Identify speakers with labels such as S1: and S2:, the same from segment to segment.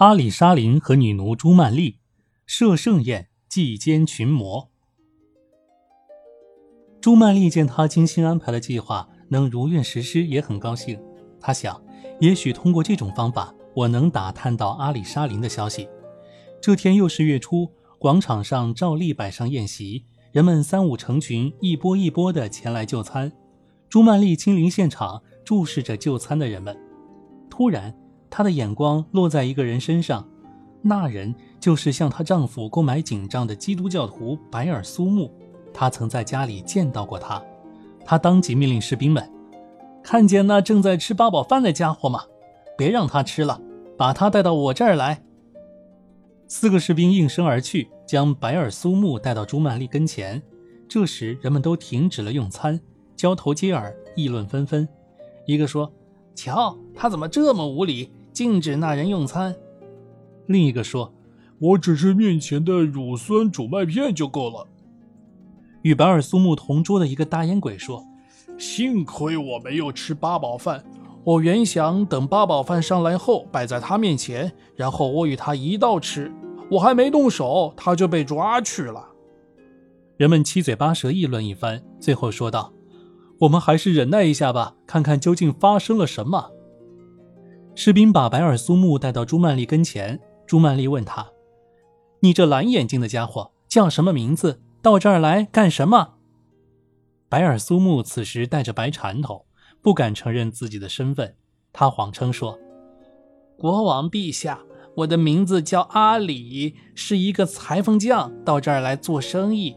S1: 阿里沙林和女奴朱曼丽设盛宴祭奸群魔。朱曼丽见他精心安排的计划能如愿实施，也很高兴。他想，也许通过这种方法，我能打探到阿里沙林的消息。这天又是月初，广场上照例摆上宴席，人们三五成群，一波一波的前来就餐。朱曼丽亲临现场，注视着就餐的人们。突然。她的眼光落在一个人身上，那人就是向她丈夫购买锦帐的基督教徒白尔苏木。他曾在家里见到过他。他当即命令士兵们：“看见那正在吃八宝饭的家伙吗？别让他吃了，把他带到我这儿来。”四个士兵应声而去，将白尔苏木带到朱曼丽跟前。这时，人们都停止了用餐，交头接耳，议论纷纷。一个说：“瞧，他怎么这么无礼？”禁止那人用餐。另一个说：“
S2: 我只是面前的乳酸煮麦片就够了。”
S1: 与白尔苏木同桌的一个大烟鬼说：“
S2: 幸亏我没有吃八宝饭，我原想等八宝饭上来后摆在他面前，然后我与他一道吃。我还没动手，他就被抓去了。”
S1: 人们七嘴八舌议论一番，最后说道：“我们还是忍耐一下吧，看看究竟发生了什么。”士兵把白尔苏木带到朱曼丽跟前。朱曼丽问他：“你这蓝眼睛的家伙叫什么名字？到这儿来干什么？”白尔苏木此时带着白缠头，不敢承认自己的身份。他谎称说：“国王陛下，我的名字叫阿里，是一个裁缝匠，到这儿来做生意。”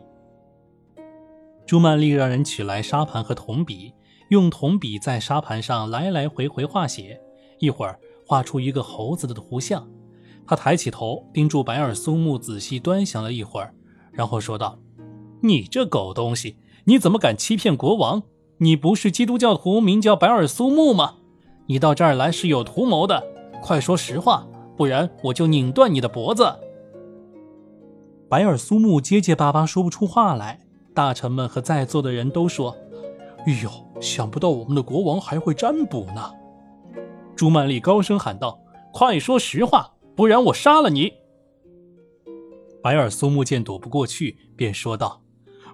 S1: 朱曼丽让人取来沙盘和铜笔，用铜笔在沙盘上来来回回画写。一会儿画出一个猴子的图像，他抬起头盯住白尔苏木，仔细端详了一会儿，然后说道：“你这狗东西，你怎么敢欺骗国王？你不是基督教徒，名叫白尔苏木吗？你到这儿来是有图谋的，快说实话，不然我就拧断你的脖子。”白尔苏木结结巴巴说不出话来。大臣们和在座的人都说：“
S2: 哎呦，想不到我们的国王还会占卜呢。”
S1: 朱曼丽高声喊道：“快说实话，不然我杀了你！”白尔苏木见躲不过去，便说道：“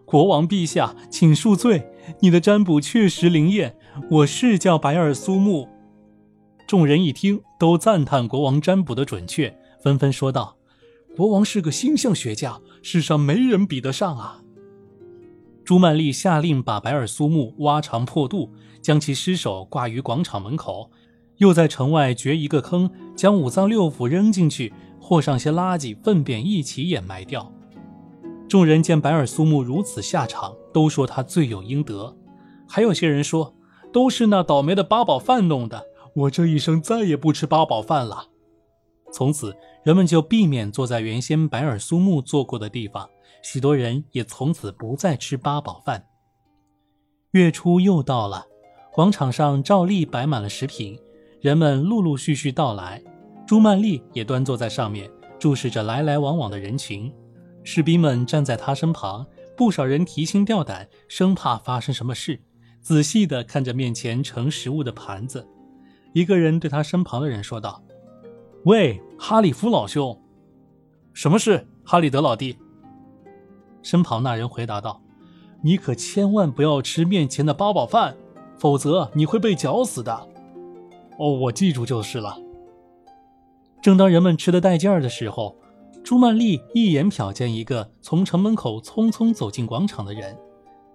S1: 国王陛下，请恕罪，你的占卜确实灵验，我是叫白尔苏木。”众人一听，都赞叹国王占卜的准确，纷纷说道：“国王是个星象学家，世上没人比得上啊！”朱曼丽下令把白尔苏木挖肠破肚，将其尸首挂于广场门口。又在城外掘一个坑，将五脏六腑扔进去，和上些垃圾、粪便一起掩埋掉。众人见白尔苏木如此下场，都说他罪有应得。还有些人说，都是那倒霉的八宝饭弄的。我这一生再也不吃八宝饭了。从此，人们就避免坐在原先白尔苏木坐过的地方。许多人也从此不再吃八宝饭。月初又到了，广场上照例摆满了食品。人们陆陆续续到来，朱曼丽也端坐在上面，注视着来来往往的人群。士兵们站在他身旁，不少人提心吊胆，生怕发生什么事，仔细地看着面前盛食物的盘子。一个人对他身旁的人说道：“喂，哈里夫老兄，
S2: 什么事？哈里德老弟。”
S1: 身旁那人回答道：“你可千万不要吃面前的八宝饭，否则你会被绞死的。”
S2: 哦，我记住就是了。
S1: 正当人们吃得带劲儿的时候，朱曼丽一眼瞟见一个从城门口匆匆走进广场的人。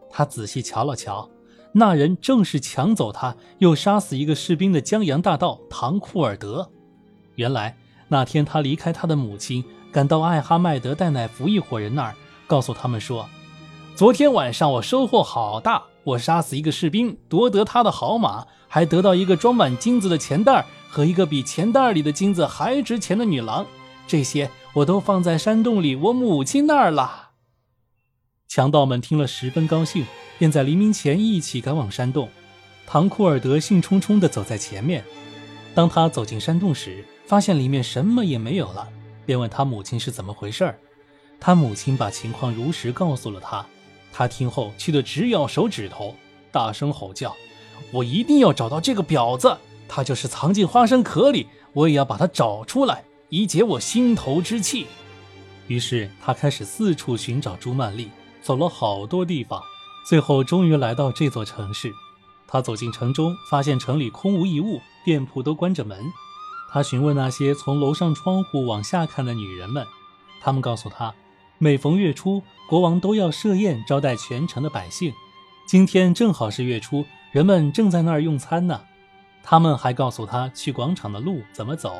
S1: 她仔细瞧了瞧，那人正是抢走他又杀死一个士兵的江洋大盗唐库尔德。原来那天他离开他的母亲，赶到艾哈迈德戴乃福一伙人那儿，告诉他们说：“昨天晚上我收获好大。”我杀死一个士兵，夺得他的好马，还得到一个装满金子的钱袋和一个比钱袋里的金子还值钱的女郎。这些我都放在山洞里我母亲那儿了。强盗们听了十分高兴，便在黎明前一起赶往山洞。唐库尔德兴冲冲地走在前面。当他走进山洞时，发现里面什么也没有了，便问他母亲是怎么回事儿。他母亲把情况如实告诉了他。他听后气得直咬手指头，大声吼叫：“我一定要找到这个婊子！他就是藏进花生壳里，我也要把他找出来，
S2: 以解我心头之气。
S1: 于是他开始四处寻找朱曼丽，走了好多地方，最后终于来到这座城市。他走进城中，发现城里空无一物，店铺都关着门。他询问那些从楼上窗户往下看的女人们，她们告诉他，每逢月初，国王都要设宴招待全城的百姓。今天正好是月初，人们正在那儿用餐呢。他们还告诉他去广场的路怎么走。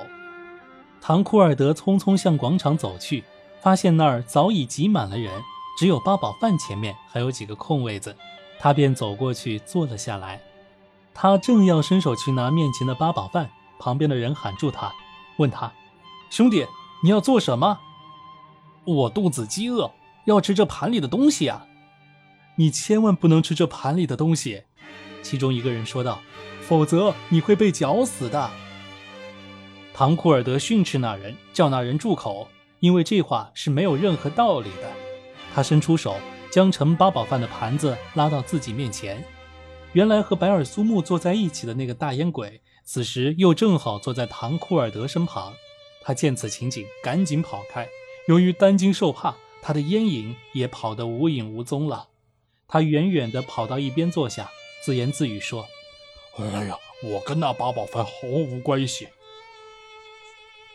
S1: 唐库尔德匆匆向广场走去。发现那儿早已挤满了人，只有八宝饭前面还有几个空位子，他便走过去坐了下来。他正要伸手去拿面前的八宝饭，旁边的人喊住他，问他：“兄弟，你要做什么？”“
S2: 我肚子饥饿，要吃这盘里的东西啊！”“
S1: 你千万不能吃这盘里的东西。”其中一个人说道，“否则你会被绞死的。”唐库尔德训斥那人，叫那人住口。因为这话是没有任何道理的，他伸出手将盛八宝饭的盘子拉到自己面前。原来和白尔苏木坐在一起的那个大烟鬼，此时又正好坐在唐库尔德身旁。他见此情景，赶紧跑开。由于担惊受怕，他的烟瘾也跑得无影无踪了。他远远地跑到一边坐下，自言自语说：“
S2: 哎呀，我跟那八宝饭毫无关系。”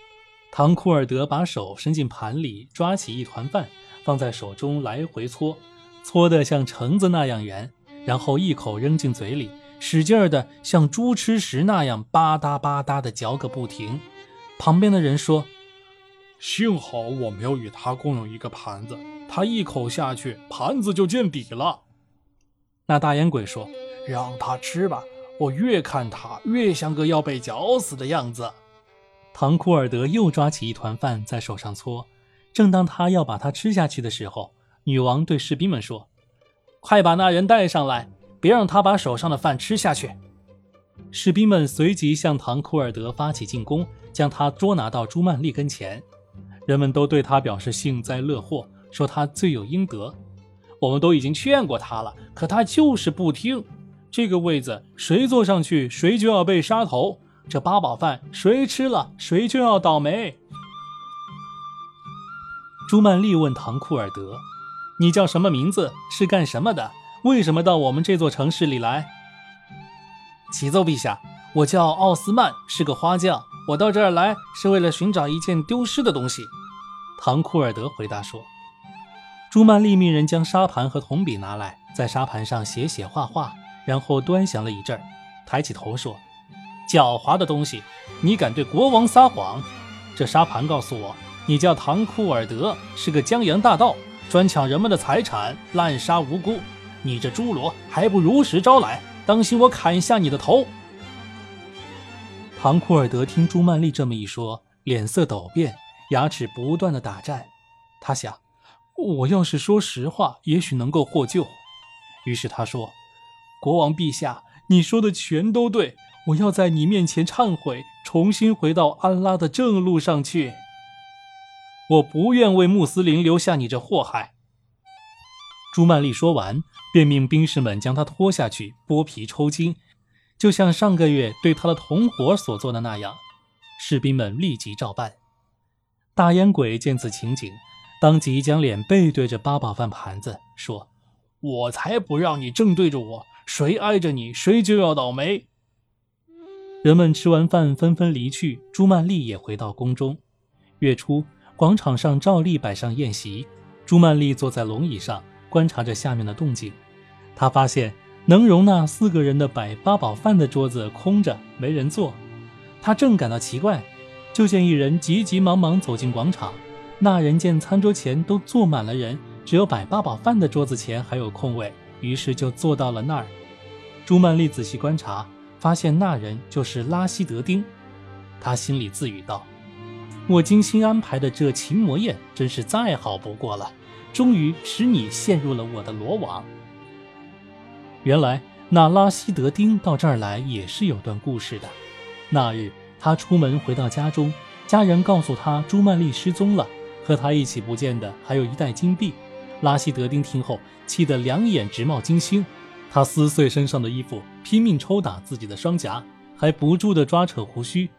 S1: 唐库尔德把手伸进盘里，抓起一团饭，放在手中来回搓，搓得像橙子那样圆，然后一口扔进嘴里，使劲儿的像猪吃食那样吧嗒吧嗒的嚼个不停。旁边的人说：“
S2: 幸好我没有与他共用一个盘子，他一口下去，盘子就见底了。”
S1: 那大烟鬼说：“
S2: 让他吃吧，我越看他越像个要被绞死的样子。”
S1: 唐库尔德又抓起一团饭在手上搓，正当他要把它吃下去的时候，女王对士兵们说：“快把那人带上来，别让他把手上的饭吃下去。”士兵们随即向唐库尔德发起进攻，将他捉拿到朱曼丽跟前。人们都对他表示幸灾乐祸，说他罪有应得。我们都已经劝过他了，可他就是不听。这个位子谁坐上去，谁就要被杀头。这八宝饭谁吃了，谁就要倒霉。朱曼丽问唐库尔德：“你叫什么名字？是干什么的？为什么到我们这座城市里来？”
S2: 启奏陛下，我叫奥斯曼，是个花匠。我到这儿来是为了寻找一件丢失的东西。
S1: 唐库尔德回答说。朱曼丽命人将沙盘和铜笔拿来，在沙盘上写写画画，然后端详了一阵儿，抬起头说。狡猾的东西，你敢对国王撒谎？这沙盘告诉我，你叫唐库尔德，是个江洋大盗，专抢人们的财产，滥杀无辜。你这侏罗，还不如实招来，当心我砍下你的头！唐库尔德听朱曼丽这么一说，脸色陡变，牙齿不断的打颤。他想，我要是说实话，也许能够获救。于是他说：“国王陛下，你说的全都对。”我要在你面前忏悔，重新回到安拉的正路上去。我不愿为穆斯林留下你这祸害。朱曼丽说完，便命兵士们将他拖下去剥皮抽筋，就像上个月对他的同伙所做的那样。士兵们立即照办。大烟鬼见此情景，当即将脸背对着八宝饭盘子，说：“
S2: 我才不让你正对着我，谁挨着你，谁就要倒霉。”
S1: 人们吃完饭纷纷离去，朱曼丽也回到宫中。月初，广场上照例摆上宴席，朱曼丽坐在龙椅上，观察着下面的动静。她发现能容纳四个人的摆八宝饭的桌子空着，没人坐。她正感到奇怪，就见一人急急忙忙走进广场。那人见餐桌前都坐满了人，只有摆八宝饭的桌子前还有空位，于是就坐到了那儿。朱曼丽仔细观察。发现那人就是拉希德丁，他心里自语道：“我精心安排的这琴魔宴真是再好不过了，终于使你陷入了我的罗网。”原来那拉希德丁到这儿来也是有段故事的。那日他出门回到家中，家人告诉他朱曼丽失踪了，和他一起不见的还有一袋金币。拉希德丁听后气得两眼直冒金星。他撕碎身上的衣服，拼命抽打自己的双颊，还不住地抓扯胡须。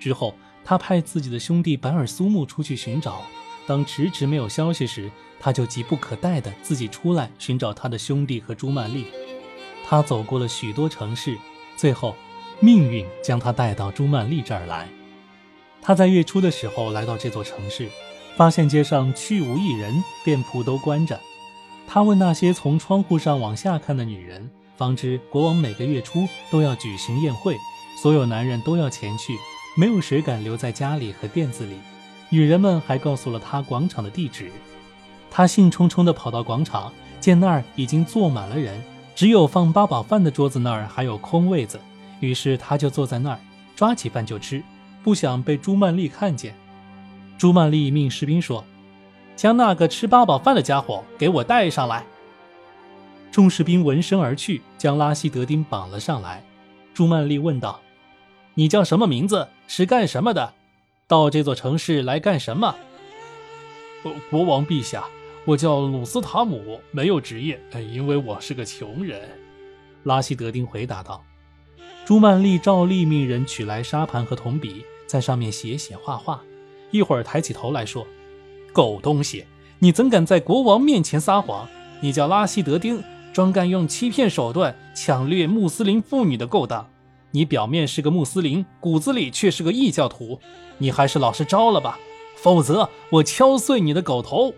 S1: 之后，他派自己的兄弟白尔苏木出去寻找。当迟迟没有消息时，他就急不可待地自己出来寻找他的兄弟和朱曼丽。他走过了许多城市，最后，命运将他带到朱曼丽这儿来。他在月初的时候来到这座城市，发现街上去无一人，店铺都关着。他问那些从窗户上往下看的女人，方知国王每个月初都要举行宴会，所有男人都要前去，没有谁敢留在家里和店子里。女人们还告诉了他广场的地址，他兴冲冲地跑到广场，见那儿已经坐满了人，只有放八宝饭的桌子那儿还有空位子，于是他就坐在那儿，抓起饭就吃，不想被朱曼丽看见。朱曼丽命士兵说：“将那个吃八宝饭的家伙给我带上来。”众士兵闻声而去，将拉希德丁绑了上来。朱曼丽问道：“你叫什么名字？是干什么的？”到这座城市来干什么？
S2: 国王陛下，我叫鲁斯塔姆，没有职业，因为我是个穷人。
S1: 拉希德丁回答道。朱曼丽照例命人取来沙盘和铜笔，在上面写写画画。一会儿抬起头来说：“狗东西，你怎敢在国王面前撒谎？你叫拉希德丁，专干用欺骗手段抢掠穆斯林妇女的勾当。”你表面是个穆斯林，骨子里却是个异教徒，你还是老实招了吧，否则我敲碎你的狗头！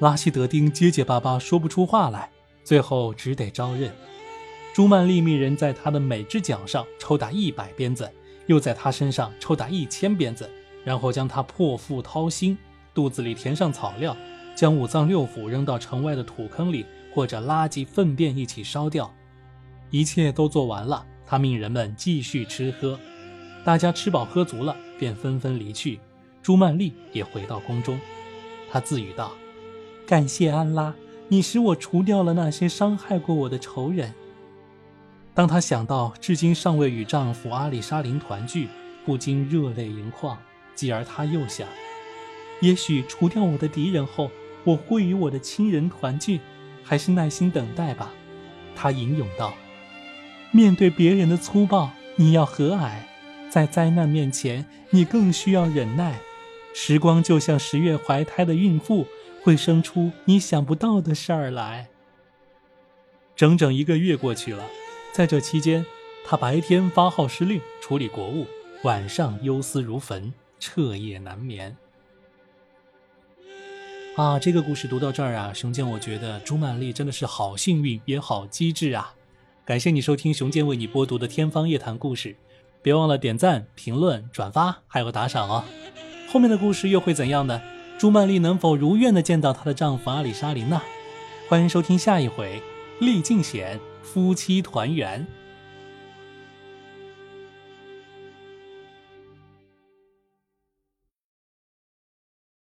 S1: 拉希德丁结结巴巴说不出话来，最后只得招认。朱曼丽命人在他的每只脚上抽打一百鞭子，又在他身上抽打一千鞭子，然后将他破腹掏心，肚子里填上草料，将五脏六腑扔到城外的土坑里，或者垃圾粪便一起烧掉。一切都做完了。他命人们继续吃喝，大家吃饱喝足了，便纷纷离去。朱曼丽也回到宫中，她自语道：“感谢安拉，你使我除掉了那些伤害过我的仇人。”当她想到至今尚未与丈夫阿里沙林团聚，不禁热泪盈眶。继而她又想：也许除掉我的敌人后，我会与我的亲人团聚，还是耐心等待吧。她吟咏道。面对别人的粗暴，你要和蔼；在灾难面前，你更需要忍耐。时光就像十月怀胎的孕妇，会生出你想不到的事儿来。整整一个月过去了，在这期间，他白天发号施令，处理国务，晚上忧思如焚，彻夜难眠。啊，这个故事读到这儿啊，熊健，我觉得朱曼丽真的是好幸运，也好机智啊。感谢你收听熊健为你播读的《天方夜谭》故事，别忘了点赞、评论、转发，还有打赏哦。后面的故事又会怎样呢？朱曼丽能否如愿的见到她的丈夫阿里沙林呢？欢迎收听下一回《历尽险夫妻团圆》。